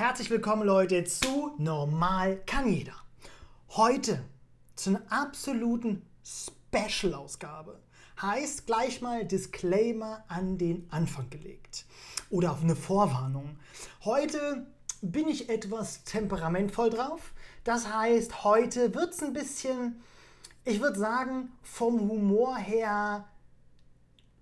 Herzlich willkommen Leute zu Normal kann jeder. Heute zu einer absoluten Special-Ausgabe. Heißt gleich mal Disclaimer an den Anfang gelegt. Oder auf eine Vorwarnung. Heute bin ich etwas temperamentvoll drauf. Das heißt, heute wird es ein bisschen, ich würde sagen, vom Humor her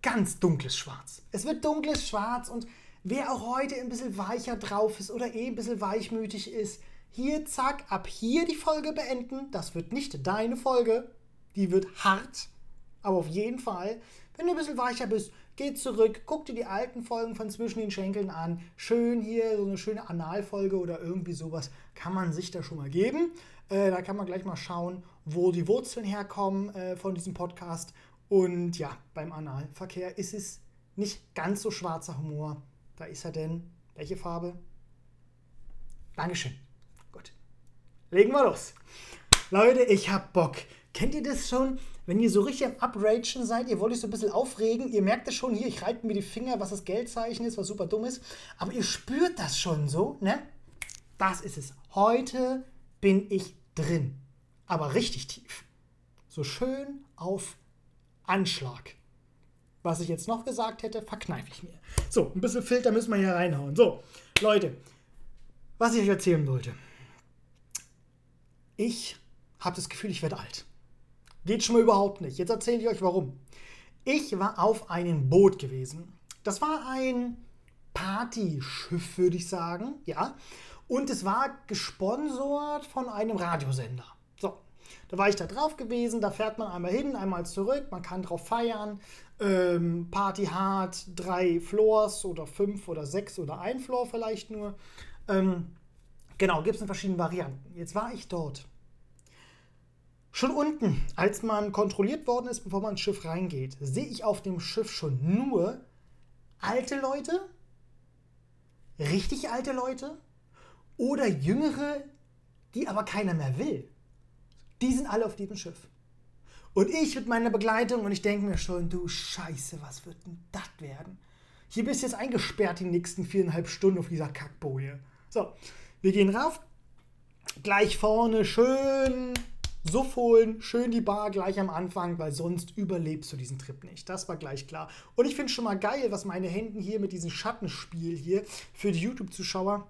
ganz dunkles Schwarz. Es wird dunkles Schwarz und Wer auch heute ein bisschen weicher drauf ist oder eh ein bisschen weichmütig ist, hier, zack, ab hier die Folge beenden. Das wird nicht deine Folge. Die wird hart. Aber auf jeden Fall, wenn du ein bisschen weicher bist, geh zurück, guck dir die alten Folgen von Zwischen den Schenkeln an. Schön hier, so eine schöne Analfolge oder irgendwie sowas kann man sich da schon mal geben. Äh, da kann man gleich mal schauen, wo die Wurzeln herkommen äh, von diesem Podcast. Und ja, beim Analverkehr ist es nicht ganz so schwarzer Humor, da ist er denn. Welche Farbe? Dankeschön. Gut. Legen wir los. Leute, ich hab Bock. Kennt ihr das schon? Wenn ihr so richtig am Upragen seid, ihr wollt euch so ein bisschen aufregen, ihr merkt das schon hier, ich reite mir die Finger, was das Geldzeichen ist, was super dumm ist, aber ihr spürt das schon so, ne? Das ist es. Heute bin ich drin. Aber richtig tief. So schön auf Anschlag was ich jetzt noch gesagt hätte, verkneife ich mir. So, ein bisschen Filter müssen wir hier reinhauen. So, Leute, was ich euch erzählen wollte. Ich habe das Gefühl, ich werde alt. Geht schon mal überhaupt nicht. Jetzt erzähle ich euch warum. Ich war auf einem Boot gewesen. Das war ein Partyschiff, würde ich sagen, ja. Und es war gesponsert von einem Radiosender. Da war ich da drauf gewesen, da fährt man einmal hin, einmal zurück, man kann drauf feiern, ähm, Party hart, drei Floors oder fünf oder sechs oder ein Floor vielleicht nur. Ähm, genau, gibt es in verschiedenen Varianten. Jetzt war ich dort. Schon unten, als man kontrolliert worden ist, bevor man ins Schiff reingeht, sehe ich auf dem Schiff schon nur alte Leute, richtig alte Leute oder jüngere, die aber keiner mehr will. Die sind alle auf diesem Schiff. Und ich mit meiner Begleitung und ich denke mir schon, du Scheiße, was wird denn das werden? Hier bist du jetzt eingesperrt die nächsten viereinhalb Stunden auf dieser Kackboje. So, wir gehen rauf. Gleich vorne schön Suff holen, schön die Bar gleich am Anfang, weil sonst überlebst du diesen Trip nicht. Das war gleich klar. Und ich finde schon mal geil, was meine Hände hier mit diesem Schattenspiel hier für die YouTube-Zuschauer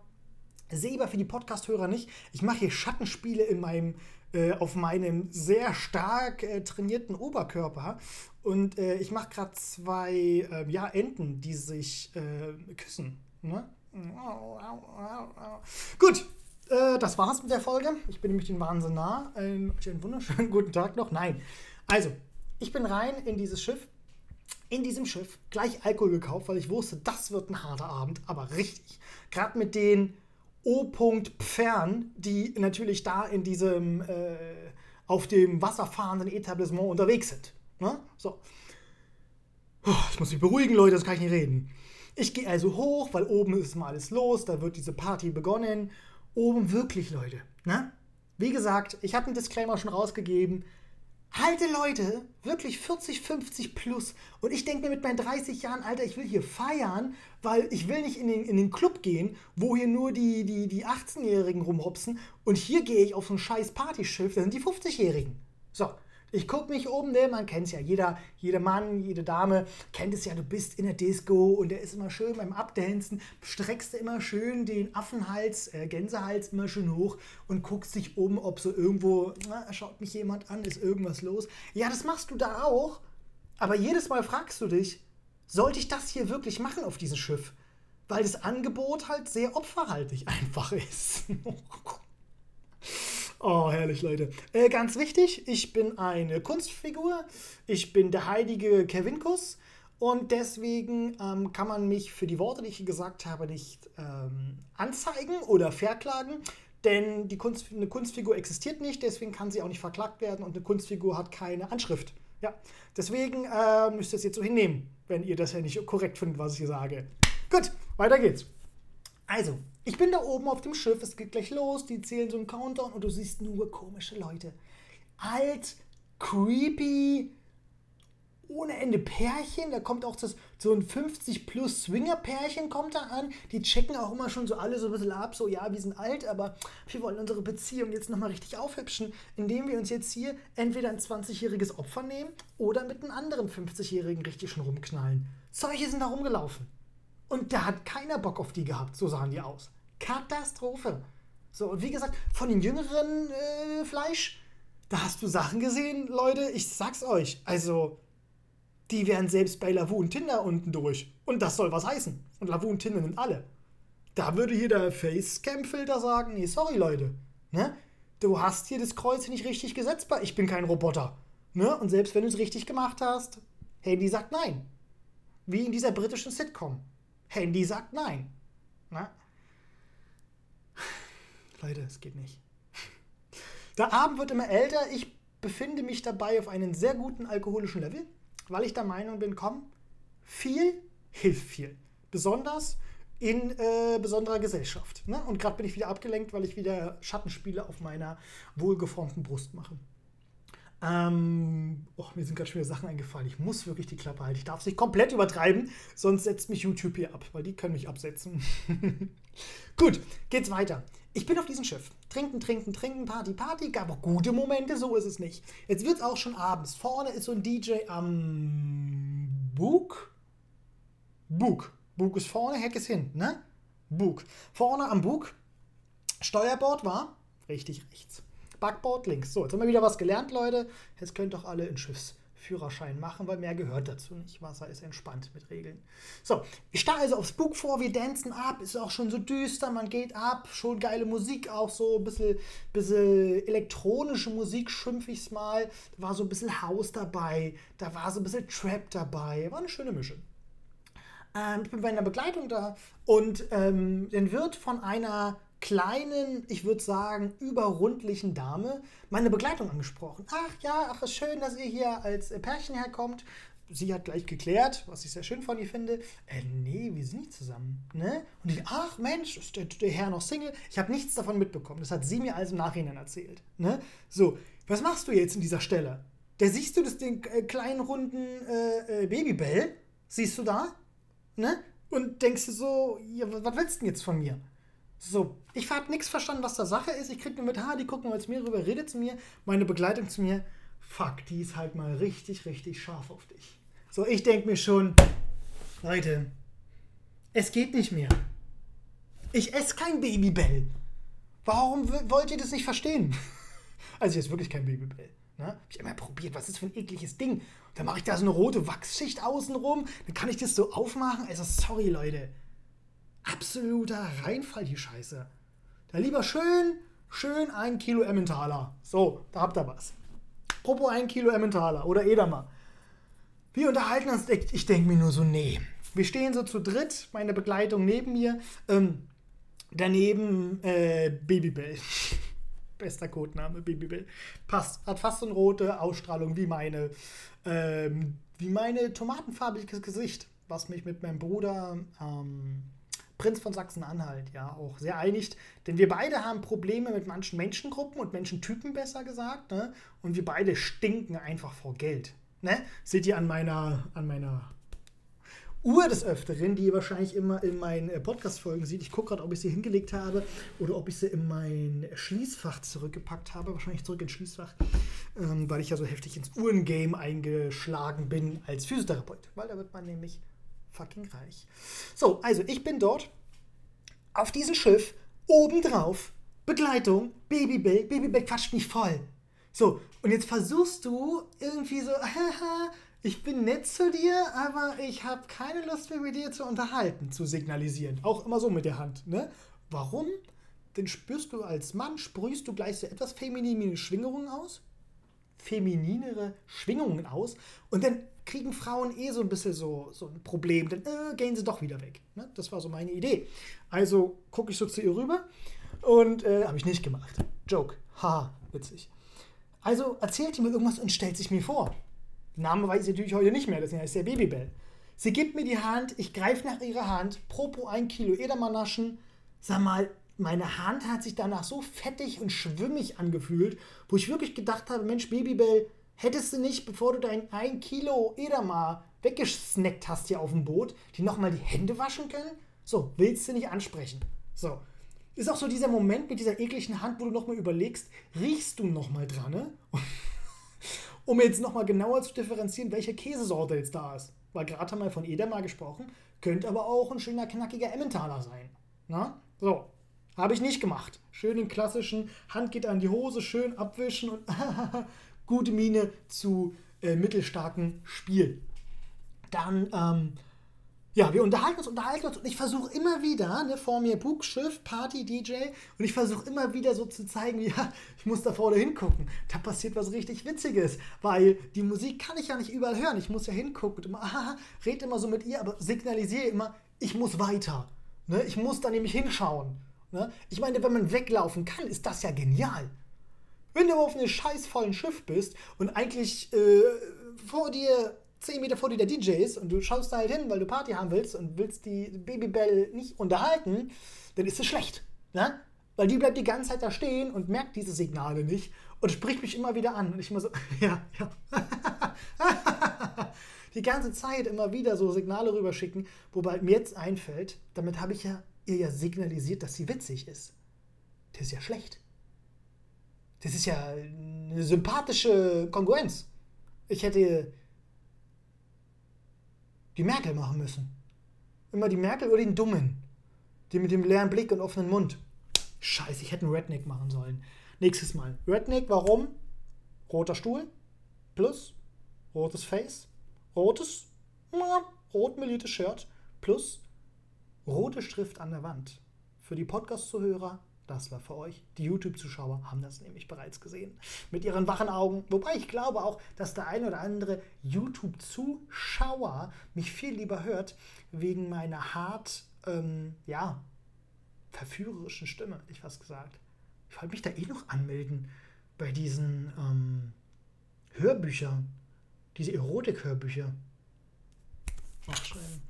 sehe aber für die Podcast-Hörer nicht. Ich mache hier Schattenspiele in meinem äh, auf meinem sehr stark äh, trainierten Oberkörper. Und äh, ich mache gerade zwei ähm, ja, Enten, die sich äh, küssen. Ne? Gut, äh, das war's mit der Folge. Ich bin nämlich den Wahnsinn nah. Ein, einen wunderschönen guten Tag noch. Nein. Also, ich bin rein in dieses Schiff. In diesem Schiff gleich Alkohol gekauft, weil ich wusste, das wird ein harter Abend, aber richtig. Gerade mit den O. Pfern, die natürlich da in diesem äh, auf dem wasserfahrenden Etablissement unterwegs sind. Ne? So. Ich muss mich beruhigen, Leute, das kann ich nicht reden. Ich gehe also hoch, weil oben ist mal alles los, da wird diese Party begonnen. Oben wirklich, Leute. Ne? Wie gesagt, ich habe einen Disclaimer schon rausgegeben alte Leute, wirklich 40, 50 plus. Und ich denke mir mit meinen 30 Jahren, Alter, ich will hier feiern, weil ich will nicht in den, in den Club gehen, wo hier nur die, die, die 18-Jährigen rumhopsen. Und hier gehe ich auf so ein scheiß Partyschiff, da sind die 50-Jährigen. So, ich gucke mich um, ne? man kennt es ja. Jeder, jeder Mann, jede Dame kennt es ja. Du bist in der Disco und der ist immer schön beim Abdancen. Streckst immer schön den Affenhals, äh, Gänsehals immer schön hoch und guckst dich um, ob so irgendwo, na, schaut mich jemand an, ist irgendwas los. Ja, das machst du da auch. Aber jedes Mal fragst du dich, sollte ich das hier wirklich machen auf diesem Schiff? Weil das Angebot halt sehr opferhaltig einfach ist. Oh, herrlich, Leute. Äh, ganz wichtig, ich bin eine Kunstfigur. Ich bin der heilige Kevinkus. Und deswegen ähm, kann man mich für die Worte, die ich gesagt habe, nicht ähm, anzeigen oder verklagen. Denn die Kunst, eine Kunstfigur existiert nicht, deswegen kann sie auch nicht verklagt werden und eine Kunstfigur hat keine Anschrift. Ja, deswegen äh, müsst ihr es jetzt so hinnehmen, wenn ihr das ja nicht korrekt findet, was ich hier sage. Gut, weiter geht's. Also, ich bin da oben auf dem Schiff, es geht gleich los, die zählen so einen Countdown und du siehst nur komische Leute. Alt, creepy, ohne Ende Pärchen. Da kommt auch das, so ein 50-plus Swinger-Pärchen kommt da an. Die checken auch immer schon so alle so ein bisschen ab, so ja, wir sind alt, aber wir wollen unsere Beziehung jetzt nochmal richtig aufhübschen, indem wir uns jetzt hier entweder ein 20-jähriges Opfer nehmen oder mit einem anderen 50-jährigen richtig schon rumknallen. Solche sind da rumgelaufen. Und da hat keiner Bock auf die gehabt, so sahen die aus. Katastrophe. So, und wie gesagt, von den jüngeren äh, Fleisch, da hast du Sachen gesehen, Leute, ich sag's euch. Also, die wären selbst bei Lavu und Tinder unten durch. Und das soll was heißen. Und Lavu und Tinder sind alle. Da würde hier der Facecam-Filter sagen, nee, sorry, Leute. Ne? Du hast hier das Kreuz nicht richtig gesetzbar. Ich bin kein Roboter. Ne? Und selbst wenn du es richtig gemacht hast, Handy sagt nein. Wie in dieser britischen Sitcom. Handy sagt nein. Ne? Leute, es geht nicht. Der Abend wird immer älter. Ich befinde mich dabei auf einem sehr guten alkoholischen Level weil ich der Meinung bin, komm, viel hilft viel. Besonders in äh, besonderer Gesellschaft. Ne? Und gerade bin ich wieder abgelenkt, weil ich wieder Schattenspiele auf meiner wohlgeformten Brust mache. Ähm, oh, mir sind schon wieder Sachen eingefallen. Ich muss wirklich die Klappe halten. Ich darf es nicht komplett übertreiben, sonst setzt mich YouTube hier ab, weil die können mich absetzen. Gut, geht's weiter. Ich bin auf diesem Schiff. Trinken, trinken, trinken, Party, Party. Gab auch gute Momente, so ist es nicht. Jetzt wird es auch schon abends. Vorne ist so ein DJ am Bug. Bug. Bug ist vorne, Heck ist hinten, ne? Bug. Vorne am Bug. Steuerbord war richtig rechts. Backboard links. So, jetzt haben wir wieder was gelernt, Leute. Jetzt könnt doch alle in Schiffs Führerschein machen, weil mehr gehört dazu nicht. Wasser ist entspannt mit Regeln. So, ich starre also aufs Book vor, wir dancen ab, ist auch schon so düster, man geht ab, schon geile Musik auch so, ein bisschen, bisschen elektronische Musik, schimpfe ich es mal. Da war so ein bisschen House dabei, da war so ein bisschen Trap dabei, war eine schöne Mischung. Ähm, ich bin bei einer Begleitung da und ähm, dann wird von einer kleinen, ich würde sagen, überrundlichen Dame meine Begleitung angesprochen. Ach ja, ach, ist schön, dass ihr hier als Pärchen herkommt. Sie hat gleich geklärt, was ich sehr schön von ihr finde. Äh, nee, wir sind nicht zusammen. Ne? Und ich, ach Mensch, ist der, der Herr noch Single? Ich habe nichts davon mitbekommen. Das hat sie mir also im Nachhinein erzählt. Ne? So, was machst du jetzt in dieser Stelle? Da siehst du das den äh, kleinen runden äh, äh, Babybell? Siehst du da? Ne? Und denkst du so, ja, was willst du denn jetzt von mir? So, ich habe nichts verstanden, was da Sache ist. Ich krieg nur mit, ha, die gucken jetzt mir rüber, redet zu mir. Meine Begleitung zu mir, fuck, die ist halt mal richtig, richtig scharf auf dich. So, ich denke mir schon, Leute, es geht nicht mehr. Ich esse kein Babybell. Warum wollt ihr das nicht verstehen? Also, jetzt wirklich kein Babybell. Ne? Hab ich immer probiert, was ist für ein ekliges Ding. Und dann mache ich da so eine rote Wachsschicht außenrum. Dann kann ich das so aufmachen. Also, sorry, Leute absoluter Reinfall, die Scheiße. Da lieber schön, schön ein Kilo Emmentaler. So, da habt ihr was. Apropos ein Kilo Emmentaler oder Edamer. Wir unterhalten uns, ich denke mir nur so, nee. Wir stehen so zu dritt, meine Begleitung neben mir. Ähm, daneben äh, Babybell. Bester Codename, Babybell. Passt. Hat fast so eine rote Ausstrahlung wie meine, ähm, wie meine tomatenfarbiges Gesicht, was mich mit meinem Bruder ähm, Prinz von Sachsen-Anhalt ja auch sehr einigt. Denn wir beide haben Probleme mit manchen Menschengruppen und Menschentypen, besser gesagt. Ne? Und wir beide stinken einfach vor Geld. Ne? Seht ihr an meiner, an meiner Uhr des Öfteren, die ihr wahrscheinlich immer in meinen äh, Podcast-Folgen seht. Ich gucke gerade, ob ich sie hingelegt habe oder ob ich sie in mein Schließfach zurückgepackt habe. Wahrscheinlich zurück ins Schließfach, ähm, weil ich ja so heftig ins Uhrengame eingeschlagen bin als Physiotherapeut. Weil da wird man nämlich fucking reich. So, also ich bin dort auf diesem Schiff, obendrauf, Begleitung, Babybell, Babybell quatscht mich voll. So, und jetzt versuchst du irgendwie so, haha, ich bin nett zu dir, aber ich habe keine Lust mehr mit dir zu unterhalten, zu signalisieren. Auch immer so mit der Hand. Ne? Warum? Denn spürst du als Mann, sprühst du gleich so etwas feminine Schwingungen aus? Femininere Schwingungen aus. Und dann kriegen Frauen eh so ein bisschen so, so ein Problem, dann äh, gehen sie doch wieder weg. Ne? Das war so meine Idee. Also gucke ich so zu ihr rüber und äh, habe ich nicht gemacht. Joke. Haha, witzig. Also erzählt sie mir irgendwas und stellt sich mir vor. Name weiß ich natürlich heute nicht mehr, das ist der Babybell. Sie gibt mir die Hand, ich greife nach ihrer Hand, propo ein Kilo Edamer naschen. Sag mal, meine Hand hat sich danach so fettig und schwimmig angefühlt, wo ich wirklich gedacht habe, Mensch, Babybell, Hättest du nicht, bevor du dein 1 Kilo Edamar weggesnackt hast hier auf dem Boot, die nochmal die Hände waschen können? So, willst du nicht ansprechen. So. Ist auch so dieser Moment mit dieser ekligen Hand, wo du nochmal überlegst, riechst du nochmal dran, ne? um jetzt nochmal genauer zu differenzieren, welche Käsesorte jetzt da ist. Weil gerade haben wir von Edamer gesprochen, könnte aber auch ein schöner, knackiger Emmentaler sein. Na? So, habe ich nicht gemacht. Schön den klassischen, Hand geht an die Hose, schön abwischen und gute Miene zu äh, mittelstarken Spiel. Dann, ähm, ja, wir unterhalten uns, unterhalten uns und ich versuche immer wieder, ne, vor mir Bug, Schiff, Party, DJ und ich versuche immer wieder so zu zeigen, ja, ich muss da vorne hingucken. Da passiert was richtig Witziges, weil die Musik kann ich ja nicht überall hören. Ich muss ja hingucken und immer, aha, red immer so mit ihr, aber signalisiere immer, ich muss weiter. Ne? Ich muss da nämlich hinschauen. Ne? Ich meine, wenn man weglaufen kann, ist das ja genial. Wenn du auf einem scheißvollen Schiff bist und eigentlich äh, vor dir, 10 Meter vor dir der DJ ist und du schaust da halt hin, weil du Party haben willst und willst die Babybell nicht unterhalten, dann ist es schlecht. Ne? Weil die bleibt die ganze Zeit da stehen und merkt diese Signale nicht und spricht mich immer wieder an. Und ich immer so, ja, ja. die ganze Zeit immer wieder so Signale rüberschicken, wobei mir jetzt einfällt, damit habe ich ja ihr ja signalisiert, dass sie witzig ist. Das ist ja schlecht. Das ist ja eine sympathische Kongruenz. Ich hätte die Merkel machen müssen. Immer die Merkel oder den Dummen. Die mit dem leeren Blick und offenen Mund. Scheiße, ich hätte einen Redneck machen sollen. Nächstes Mal. Redneck, warum? Roter Stuhl. Plus. Rotes Face. Rotes. Na, rot meliertes Shirt. Plus. Rote Schrift an der Wand. Für die Podcast-Zuhörer das war für euch. Die YouTube-Zuschauer haben das nämlich bereits gesehen. Mit ihren wachen Augen. Wobei ich glaube auch, dass der eine oder andere YouTube-Zuschauer mich viel lieber hört, wegen meiner hart, ähm, ja, verführerischen Stimme, hätte ich fast gesagt. Ich wollte mich da eh noch anmelden bei diesen ähm, Hörbüchern. Diese Erotik-Hörbücher. Aufschreiben.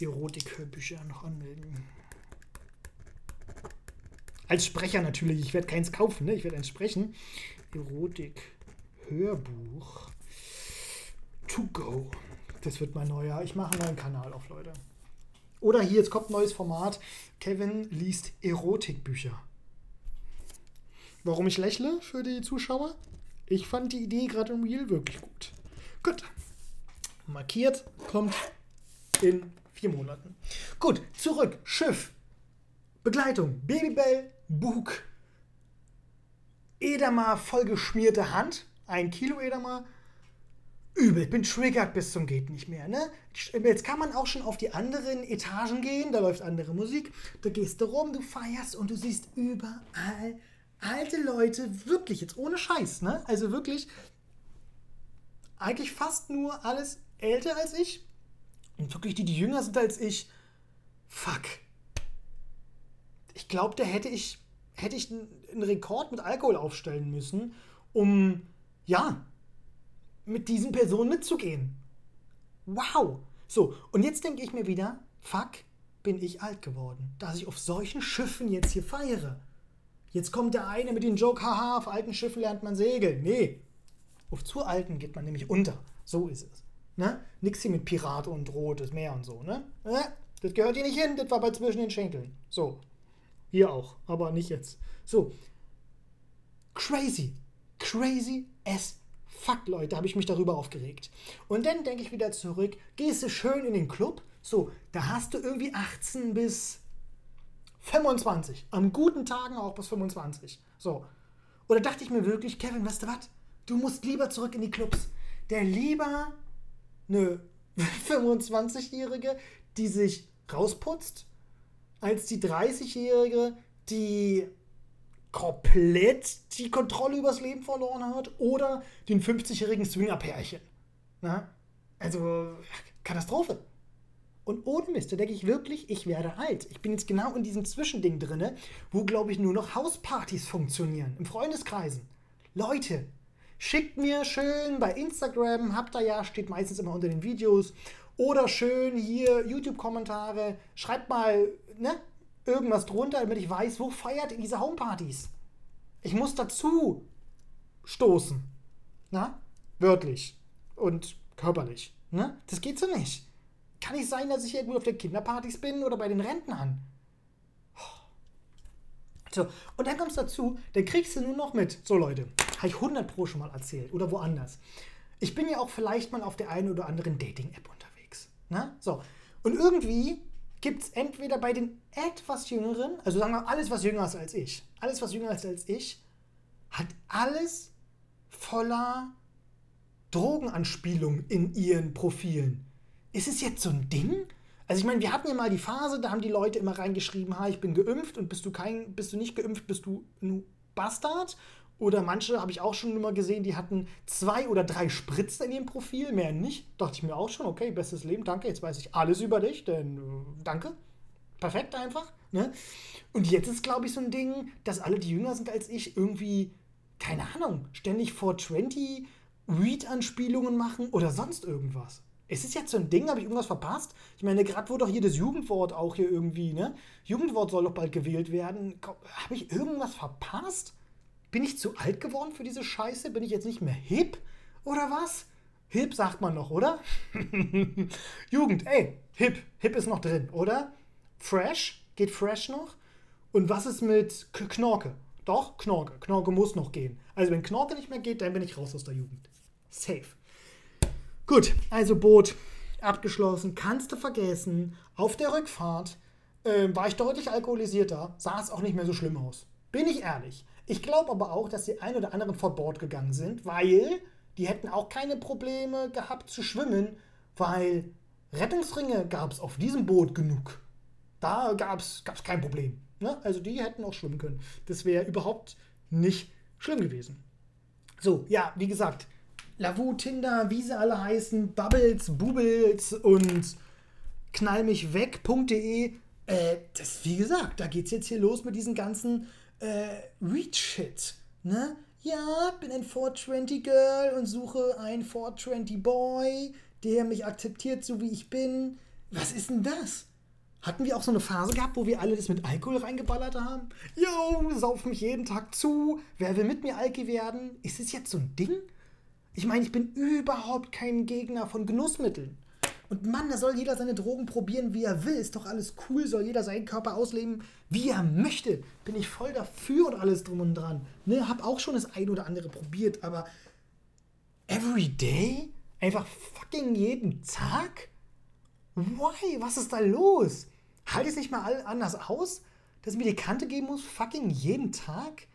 Erotik-Hörbücher noch anmelden. Als Sprecher natürlich. Ich werde keins kaufen, ne? ich werde eins sprechen. Erotik, Hörbuch, To Go. Das wird mein neuer. Ich mache einen neuen Kanal auf, Leute. Oder hier, jetzt kommt ein neues Format. Kevin liest Erotikbücher. Warum ich lächle für die Zuschauer? Ich fand die Idee gerade im Real wirklich gut. Gut. Markiert, kommt in vier Monaten. Gut, zurück. Schiff. Begleitung. Babybell, Bug, Edamer vollgeschmierte Hand, ein Kilo Edamer. Übel, bin triggert bis zum geht nicht mehr. Ne? Jetzt kann man auch schon auf die anderen Etagen gehen, da läuft andere Musik. Da gehst du rum, du feierst und du siehst überall alte Leute, wirklich jetzt ohne Scheiß, ne? Also wirklich, eigentlich fast nur alles älter als ich. Und wirklich die, die jünger sind als ich. Fuck ich glaube, da hätte ich, hätte ich einen Rekord mit Alkohol aufstellen müssen, um, ja, mit diesen Personen mitzugehen. Wow. So, und jetzt denke ich mir wieder, fuck, bin ich alt geworden, dass ich auf solchen Schiffen jetzt hier feiere. Jetzt kommt der eine mit dem Joke, haha, auf alten Schiffen lernt man segeln. Nee, auf zu alten geht man nämlich unter. So ist es. Ne? Nix hier mit Pirat und rotes Meer und so, ne? Äh, das gehört hier nicht hin, das war bei zwischen den Schenkeln. So, hier auch, aber nicht jetzt. So. Crazy. Crazy as fuck, Leute, habe ich mich darüber aufgeregt. Und dann denke ich wieder zurück, gehst du schön in den Club. So, da hast du irgendwie 18 bis 25. Am guten Tagen auch bis 25. So. Oder dachte ich mir wirklich, Kevin, weißt du was? Du musst lieber zurück in die Clubs. Der lieber eine 25-Jährige, die sich rausputzt, als die 30-Jährige, die komplett die Kontrolle übers Leben verloren hat, oder den 50-jährigen Swinger-Pärchen. Also, Katastrophe. Und ohne Mist, da denke ich wirklich, ich werde alt. Ich bin jetzt genau in diesem Zwischending drin, wo, glaube ich, nur noch Hauspartys funktionieren, im Freundeskreisen. Leute, schickt mir schön bei Instagram, habt ihr ja, steht meistens immer unter den Videos, oder schön hier YouTube-Kommentare. Schreibt mal ne, irgendwas drunter, damit ich weiß, wo feiert ihr diese Homepartys. Ich muss dazu stoßen. Na? Wörtlich. Und körperlich. Ne? Das geht so nicht. Kann nicht sein, dass ich irgendwo auf den Kinderpartys bin oder bei den Rentnern. So, und dann kommst du dazu, dann kriegst du nur noch mit. So, Leute, habe ich 100 Pro schon mal erzählt oder woanders. Ich bin ja auch vielleicht mal auf der einen oder anderen Dating-App unterwegs. Ne? So, und irgendwie gibt es entweder bei den etwas Jüngeren, also sagen wir alles, was jünger ist als ich, alles, was jünger ist als ich, hat alles voller Drogenanspielungen in ihren Profilen. Ist es jetzt so ein Ding? Also ich meine, wir hatten ja mal die Phase, da haben die Leute immer reingeschrieben, ha, ich bin geimpft und bist du kein, bist du nicht geimpft, bist du ein Bastard. Oder manche habe ich auch schon immer gesehen, die hatten zwei oder drei Spritzen in ihrem Profil, mehr nicht. Dachte ich mir auch schon, okay, bestes Leben, danke, jetzt weiß ich alles über dich, denn äh, danke. Perfekt einfach. Ne? Und jetzt ist, glaube ich, so ein Ding, dass alle, die jünger sind als ich, irgendwie, keine Ahnung, ständig 420 Read-Anspielungen machen oder sonst irgendwas. Ist es jetzt so ein Ding? Habe ich irgendwas verpasst? Ich meine, gerade wurde doch hier das Jugendwort auch hier irgendwie, ne? Jugendwort soll doch bald gewählt werden. Habe ich irgendwas verpasst? Bin ich zu alt geworden für diese Scheiße? Bin ich jetzt nicht mehr hip? Oder was? Hip sagt man noch, oder? Jugend, ey, hip. Hip ist noch drin, oder? Fresh? Geht fresh noch? Und was ist mit Knorke? Doch, Knorke. Knorke muss noch gehen. Also wenn Knorke nicht mehr geht, dann bin ich raus aus der Jugend. Safe. Gut, also Boot abgeschlossen, kannst du vergessen. Auf der Rückfahrt äh, war ich deutlich alkoholisierter, sah es auch nicht mehr so schlimm aus. Bin ich ehrlich. Ich glaube aber auch, dass die ein oder anderen vor Bord gegangen sind, weil die hätten auch keine Probleme gehabt zu schwimmen, weil Rettungsringe gab es auf diesem Boot genug. Da gab es kein Problem. Ne? Also die hätten auch schwimmen können. Das wäre überhaupt nicht schlimm gewesen. So, ja, wie gesagt, Lavu, Tinder, wie sie alle heißen, Bubbles, Bubbles und knallmichweg.de. Äh, das, wie gesagt, da geht's jetzt hier los mit diesen ganzen äh, Read-Shit. Ne? Ja, bin ein 420 Girl und suche einen 420 Boy, der mich akzeptiert, so wie ich bin. Was ist denn das? Hatten wir auch so eine Phase gehabt, wo wir alle das mit Alkohol reingeballert haben? Yo, sauf mich jeden Tag zu. Wer will mit mir Alki werden? Ist es jetzt so ein Ding? Ich meine, ich bin überhaupt kein Gegner von Genussmitteln. Und Mann, da soll jeder seine Drogen probieren, wie er will. Ist doch alles cool, soll jeder seinen Körper ausleben, wie er möchte. Bin ich voll dafür und alles drum und dran. Ne, hab auch schon das ein oder andere probiert, aber every day? Einfach fucking jeden Tag? Why? Was ist da los? Halt es nicht mal anders aus, dass ich mir die Kante geben muss, fucking jeden Tag?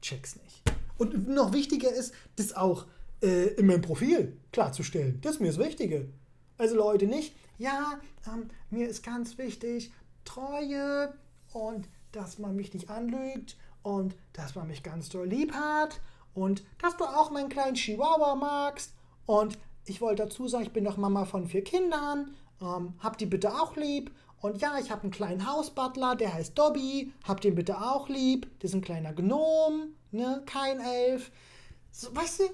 Check's nicht. Und noch wichtiger ist, das auch äh, in meinem Profil klarzustellen. Das ist mir das Wichtige. Also Leute nicht, ja, ähm, mir ist ganz wichtig Treue und dass man mich nicht anlügt und dass man mich ganz doll lieb hat und dass du auch meinen kleinen Chihuahua magst. Und ich wollte dazu sagen, ich bin doch Mama von vier Kindern, ähm, hab die bitte auch lieb. Und ja, ich habe einen kleinen Hausbutler, der heißt Dobby, hab den bitte auch lieb, das ist ein kleiner Gnom, ne, kein Elf. So, weißt du,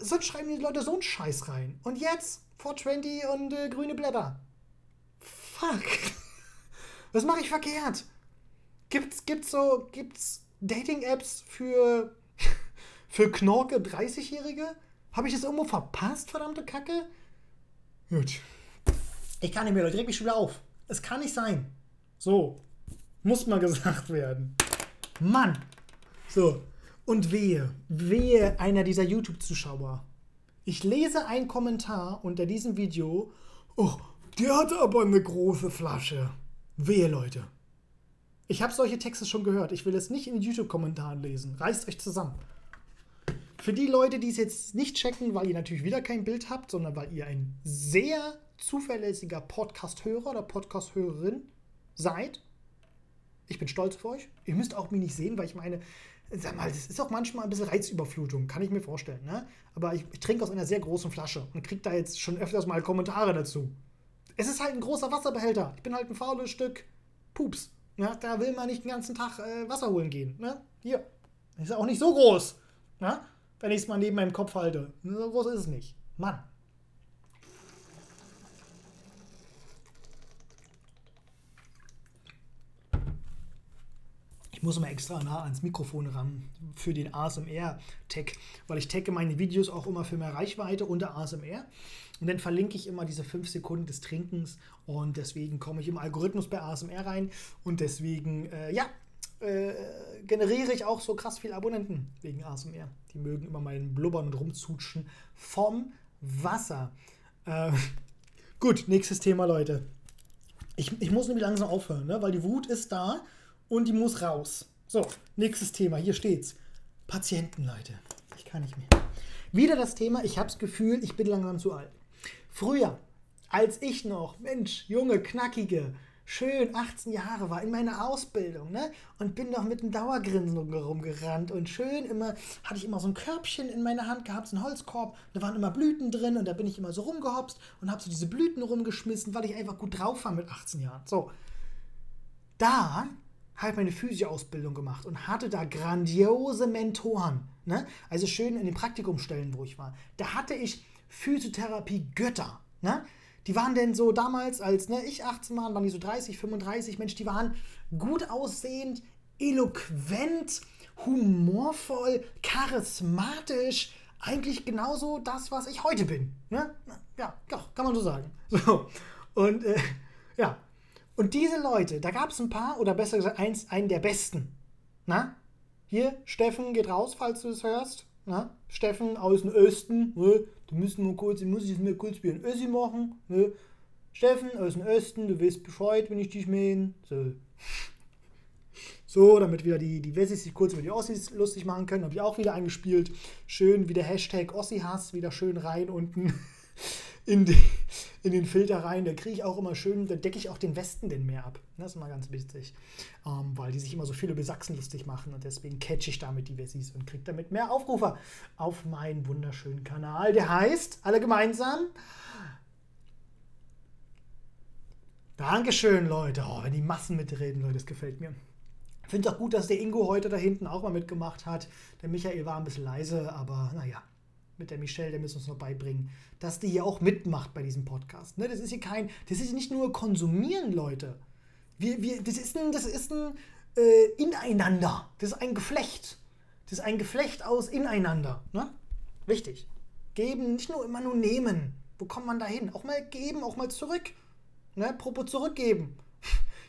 sonst schreiben die Leute so einen Scheiß rein. Und jetzt 420 und äh, grüne Blätter. Fuck. Was mache ich verkehrt? Gibt's, gibt's so, gibt's Dating-Apps für, für Knorke 30-Jährige? Habe ich das irgendwo verpasst, verdammte Kacke? Gut. Ich kann nicht mehr, Leute, reg mich schon wieder auf. Es kann nicht sein. So. Muss mal gesagt werden. Mann. So. Und wehe, wehe einer dieser YouTube-Zuschauer. Ich lese einen Kommentar unter diesem Video. Oh, der hat aber eine große Flasche. Wehe, Leute. Ich habe solche Texte schon gehört. Ich will es nicht in YouTube-Kommentaren lesen. Reißt euch zusammen. Für die Leute, die es jetzt nicht checken, weil ihr natürlich wieder kein Bild habt, sondern weil ihr ein sehr zuverlässiger Podcast-Hörer oder Podcast-Hörerin seid, ich bin stolz auf euch. Ihr müsst auch mich nicht sehen, weil ich meine, sag mal, das ist auch manchmal ein bisschen Reizüberflutung, kann ich mir vorstellen. Ne? Aber ich, ich trinke aus einer sehr großen Flasche und kriege da jetzt schon öfters mal Kommentare dazu. Es ist halt ein großer Wasserbehälter. Ich bin halt ein faules Stück Pups. Ne? Da will man nicht den ganzen Tag äh, Wasser holen gehen. Ne? Hier. Ist auch nicht so groß. Ne? Wenn ich es mal neben meinem Kopf halte. So groß ist es nicht. Mann. Muss mal extra nah ans Mikrofon ran für den ASMR-Tag, weil ich tagge meine Videos auch immer für mehr Reichweite unter ASMR. Und dann verlinke ich immer diese 5 Sekunden des Trinkens und deswegen komme ich im Algorithmus bei ASMR rein und deswegen, äh, ja, äh, generiere ich auch so krass viele Abonnenten wegen ASMR. Die mögen immer meinen Blubbern und Rumzutschen vom Wasser. Äh, gut, nächstes Thema, Leute. Ich, ich muss nämlich langsam aufhören, ne? weil die Wut ist da und die muss raus. So, nächstes Thema, hier steht's. Patienten, Leute. Ich kann nicht mehr. Wieder das Thema, ich habe das Gefühl, ich bin langsam zu alt. Früher, als ich noch, Mensch, junge, knackige, schön 18 Jahre war in meiner Ausbildung, ne? Und bin noch mit einem Dauergrinsen rumgerannt und schön immer, hatte ich immer so ein Körbchen in meiner Hand gehabt, so ein Holzkorb, da waren immer Blüten drin und da bin ich immer so rumgehopst und habe so diese Blüten rumgeschmissen, weil ich einfach gut drauf war mit 18 Jahren. So. Da ich meine Physio-Ausbildung gemacht und hatte da grandiose Mentoren. Ne? Also schön in den Praktikumstellen, wo ich war. Da hatte ich Physiotherapie-Götter. Ne? Die waren denn so damals, als ne, ich 18 war, waren die so 30, 35, Mensch, die waren gut aussehend, eloquent, humorvoll, charismatisch. Eigentlich genauso das, was ich heute bin. Ne? Ja, doch, kann man so sagen. So. Und äh, ja, und diese Leute, da gab es ein paar, oder besser gesagt, eins, einen der besten. Na? Hier, Steffen geht raus, falls du es hörst. Na? Steffen aus dem Osten, ne? du müssen mal kurz, ich muss jetzt mir kurz wie ein Össi machen. Ne? Steffen aus dem Osten, du weißt Bescheid, wenn ich dich meine. So. So, damit wieder die, die Wessis sich kurz über die Ossis lustig machen können, habe ich auch wieder eingespielt. Schön wieder Hashtag Ossi-Hass, wieder schön rein unten in, die, in den Filter rein. Da kriege ich auch immer schön, da decke ich auch den Westen den mehr ab. Das ist immer ganz wichtig, ähm, weil die sich immer so viel über Sachsen lustig machen und deswegen catch ich damit die Wessis und kriege damit mehr Aufrufe auf meinen wunderschönen Kanal. Der heißt, alle gemeinsam, Dankeschön, Leute. Oh, wenn die Massen mitreden, Leute, das gefällt mir. Ich finde es auch gut, dass der Ingo heute da hinten auch mal mitgemacht hat. Der Michael war ein bisschen leise, aber naja, mit der Michelle, der müssen uns noch beibringen, dass die hier auch mitmacht bei diesem Podcast. Ne? Das ist hier kein, das ist nicht nur konsumieren, Leute. Wir, wir, das ist ein, das ist ein äh, Ineinander. Das ist ein Geflecht. Das ist ein Geflecht aus Ineinander. Ne? Wichtig. Geben, nicht nur immer nur nehmen. Wo kommt man da hin? Auch mal geben, auch mal zurück. Ne? Propos zurückgeben.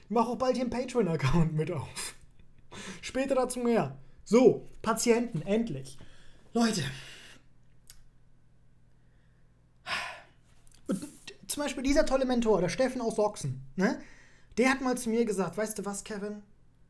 Ich mache auch bald hier einen Patreon-Account mit auf. Später dazu mehr. So, Patienten, endlich. Leute, zum Beispiel dieser tolle Mentor, der Steffen aus Sachsen, ne? der hat mal zu mir gesagt, weißt du was, Kevin?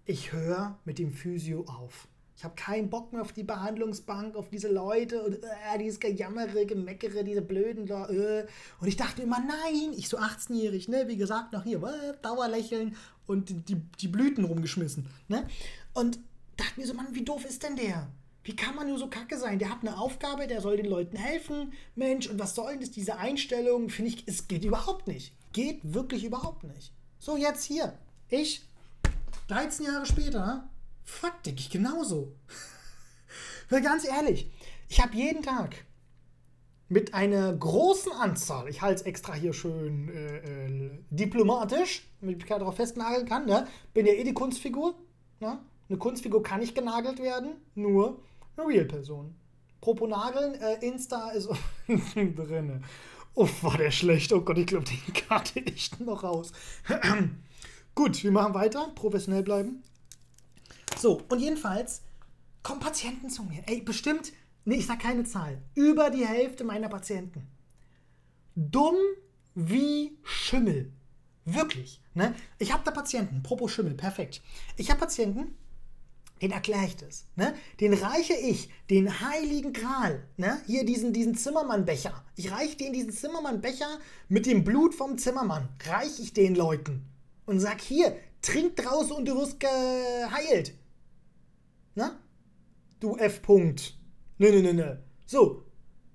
Ich höre mit dem Physio auf. Ich habe keinen Bock mehr auf die Behandlungsbank, auf diese Leute und äh, dieses Gejammere, Gemeckere, diese blöden äh. Und ich dachte immer, nein, ich so 18-jährig, ne, wie gesagt, noch hier, äh, Dauerlächeln und die, die Blüten rumgeschmissen. Ne? Und dachte mir so, Mann, wie doof ist denn der? Wie kann man nur so kacke sein? Der hat eine Aufgabe, der soll den Leuten helfen. Mensch, und was soll denn das? Diese Einstellung, finde ich, es geht überhaupt nicht. Geht wirklich überhaupt nicht. So, jetzt hier. Ich, 13 Jahre später, fuck, denke ich genauso. Weil ganz ehrlich, ich habe jeden Tag mit einer großen Anzahl, ich halte es extra hier schön äh, äh, diplomatisch, damit ich mich darauf festnageln kann, ne? bin ja eh die Kunstfigur. Ne? Eine Kunstfigur kann nicht genagelt werden, nur Real-Person. Proponageln, äh, Insta ist drin. Oh, war der schlecht. Oh Gott, ich glaube, den karte ich noch raus. Gut, wir machen weiter. Professionell bleiben. So, und jedenfalls kommen Patienten zu mir. Ey, bestimmt, nee, ich sag keine Zahl. Über die Hälfte meiner Patienten. Dumm wie Schimmel. Wirklich. Ne? Ich habe da Patienten, Propo Schimmel, perfekt. Ich habe Patienten, den erkläre ich das. Ne? Den reiche ich, den heiligen Gral, ne? hier diesen, diesen Zimmermann-Becher. Ich reiche den diesen Zimmermann-Becher mit dem Blut vom Zimmermann, reiche ich den Leuten und sag hier, trink draußen und du wirst geheilt. Ne? Du F. -Punkt. Ne, ne, ne, ne. So,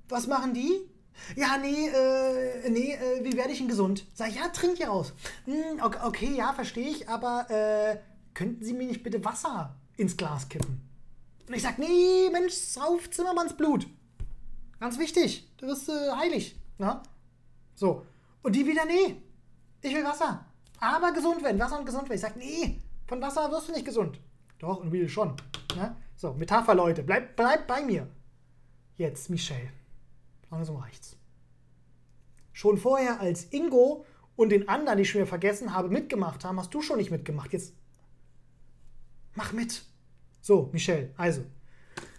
was machen die? Ja, nee, äh, nee, äh, wie werde ich denn gesund? Sag ich, ja, trink hier aus. Hm, okay, okay, ja, verstehe ich, aber äh, könnten Sie mir nicht bitte Wasser ins Glas kippen. Und ich sag, nee, Mensch, sauf Zimmermanns Blut. Ganz wichtig, du wirst äh, heilig. Na? So. Und die wieder, nee, ich will Wasser. Aber gesund werden, Wasser und gesund werden. Ich sag, nee, von Wasser wirst du nicht gesund. Doch, in Real schon. Ne? So, Metapher, Leute. Bleibt bleib bei mir. Jetzt, Michelle. Langsam reicht's. Schon vorher, als Ingo und den anderen, die ich schon wieder vergessen habe, mitgemacht haben, hast du schon nicht mitgemacht. Jetzt mach mit. So, Michelle, also.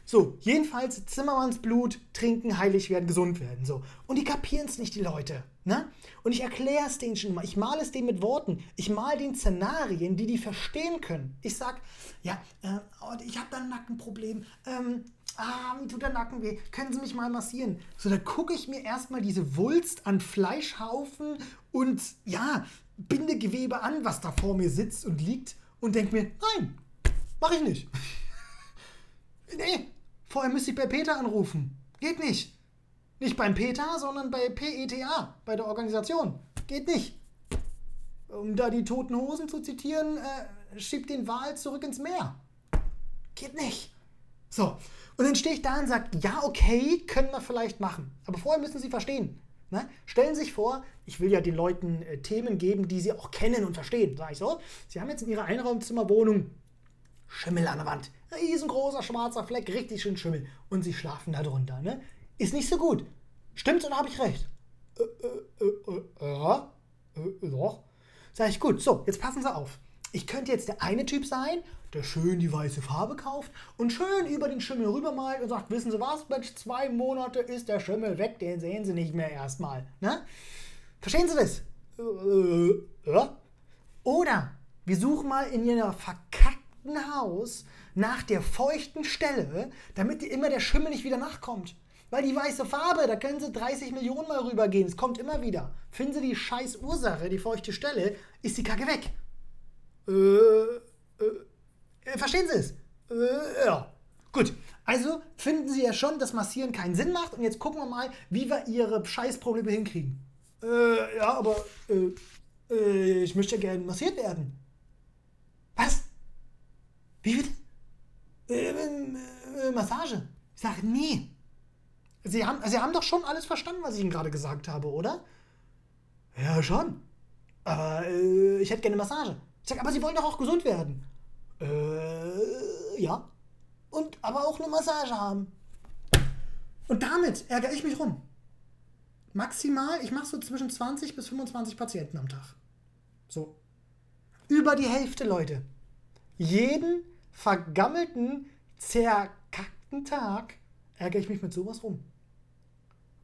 So, jedenfalls Zimmermannsblut, trinken, heilig werden, gesund werden. So. Und die kapieren es nicht, die Leute. Ne? Und ich erkläre es denen schon mal. Ich male es denen mit Worten. Ich male den Szenarien, die die verstehen können. Ich sag, ja, äh, oh, ich habe da ein Nackenproblem. Ähm, ah, mir tut der Nacken weh. Können Sie mich mal massieren? So, da gucke ich mir erstmal diese Wulst an Fleischhaufen und ja, Bindegewebe an, was da vor mir sitzt und liegt und denke mir, nein, mache ich nicht. nee, vorher müsste ich bei Peter anrufen. Geht nicht. Nicht beim Peter, sondern bei PETA, bei der Organisation. Geht nicht. Um da die toten Hosen zu zitieren, äh, schiebt den Wal zurück ins Meer. Geht nicht. So, und dann stehe ich da und sage, ja, okay, können wir vielleicht machen. Aber vorher müssen Sie verstehen. Ne? Stellen Sie sich vor, ich will ja den Leuten äh, Themen geben, die sie auch kennen und verstehen. Sage ich so, Sie haben jetzt in Ihrer Einraumzimmerwohnung Schimmel an der Wand. Riesengroßer schwarzer Fleck, richtig schön Schimmel. Und Sie schlafen da drunter. Ne? Ist nicht so gut. Stimmt's oder habe ich recht? Äh, äh, äh, äh, ja, äh, doch. Sag ich, gut, so, jetzt passen Sie auf. Ich könnte jetzt der eine Typ sein, der schön die weiße Farbe kauft und schön über den Schimmel rübermalt und sagt, wissen Sie was, Mensch, zwei Monate ist der Schimmel weg, den sehen Sie nicht mehr erstmal. Ne? Verstehen Sie das? Äh. Oder wir suchen mal in Ihrem verkackten Haus nach der feuchten Stelle, damit immer der Schimmel nicht wieder nachkommt. Weil die weiße Farbe, da können sie 30 Millionen Mal rübergehen. Es kommt immer wieder. Finden sie die scheiß Ursache, die feuchte Stelle, ist die Kacke weg. Äh, äh, äh verstehen Sie es? Äh, ja. Gut. Also finden Sie ja schon, dass Massieren keinen Sinn macht. Und jetzt gucken wir mal, wie wir Ihre Scheißprobleme hinkriegen. Äh, ja, aber äh, äh, ich möchte ja gerne massiert werden. Was? Wie bitte? Äh, Massage. Ich sage, nee. Sie haben, Sie haben doch schon alles verstanden, was ich Ihnen gerade gesagt habe, oder? Ja, schon. Aber äh, ich hätte gerne Massage. Ich sage, aber Sie wollen doch auch gesund werden. Äh, ja. Und aber auch eine Massage haben. Und damit ärgere ich mich rum. Maximal, ich mache so zwischen 20 bis 25 Patienten am Tag. So. Über die Hälfte, Leute. Jeden vergammelten, zerkackten Tag ärgere ich mich mit sowas rum.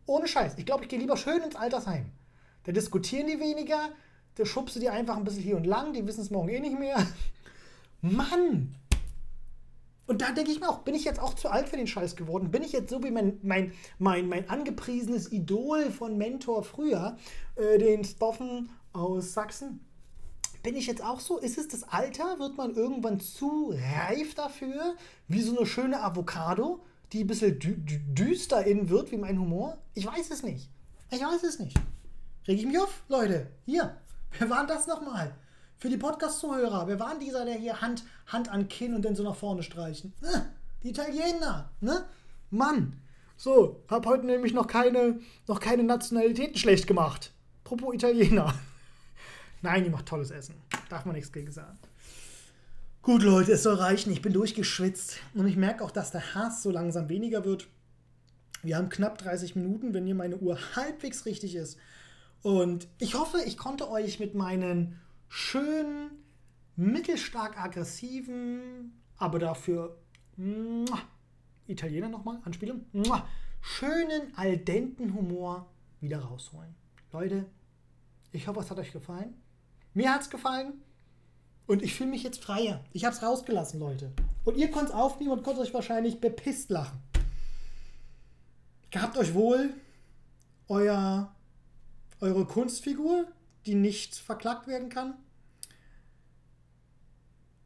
Ohne Scheiß. Ich glaube, ich gehe lieber schön ins Altersheim. Da diskutieren die weniger, da schubst die einfach ein bisschen hier und lang, die wissen es morgen eh nicht mehr. Mann! Und da denke ich mir auch, bin ich jetzt auch zu alt für den Scheiß geworden? Bin ich jetzt so wie mein, mein, mein, mein angepriesenes Idol von Mentor früher, äh, den Stoffen aus Sachsen? Bin ich jetzt auch so? Ist es das Alter? Wird man irgendwann zu reif dafür? Wie so eine schöne Avocado? die ein bisschen dü dü düster innen wird, wie mein Humor? Ich weiß es nicht. Ich weiß es nicht. Reg ich mich auf, Leute. Hier. Wer war das nochmal? Für die Podcast-Zuhörer. Wer war dieser, der hier Hand, Hand an Kinn und dann so nach vorne streichen? Die Italiener, ne? Mann. So, hab heute nämlich noch keine, noch keine Nationalitäten schlecht gemacht. Apropos Italiener. Nein, die macht tolles Essen. Darf man nichts gegen sagen. Gut, Leute, es soll reichen. Ich bin durchgeschwitzt und ich merke auch, dass der Hass so langsam weniger wird. Wir haben knapp 30 Minuten, wenn hier meine Uhr halbwegs richtig ist. Und ich hoffe, ich konnte euch mit meinen schönen, mittelstark aggressiven, aber dafür muah, Italiener nochmal, Anspielung, muah, schönen, aldenten Humor wieder rausholen. Leute, ich hoffe, es hat euch gefallen. Mir hat es gefallen. Und ich fühle mich jetzt freier. Ich habe es rausgelassen, Leute. Und ihr könnt es aufnehmen und könnt euch wahrscheinlich bepisst lachen. Gehabt euch wohl euer, eure Kunstfigur, die nicht verklagt werden kann.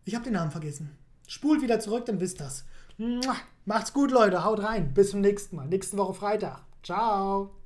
Ich habe den Namen vergessen. Spult wieder zurück, dann wisst das. Macht's gut, Leute. Haut rein. Bis zum nächsten Mal. Nächste Woche Freitag. Ciao.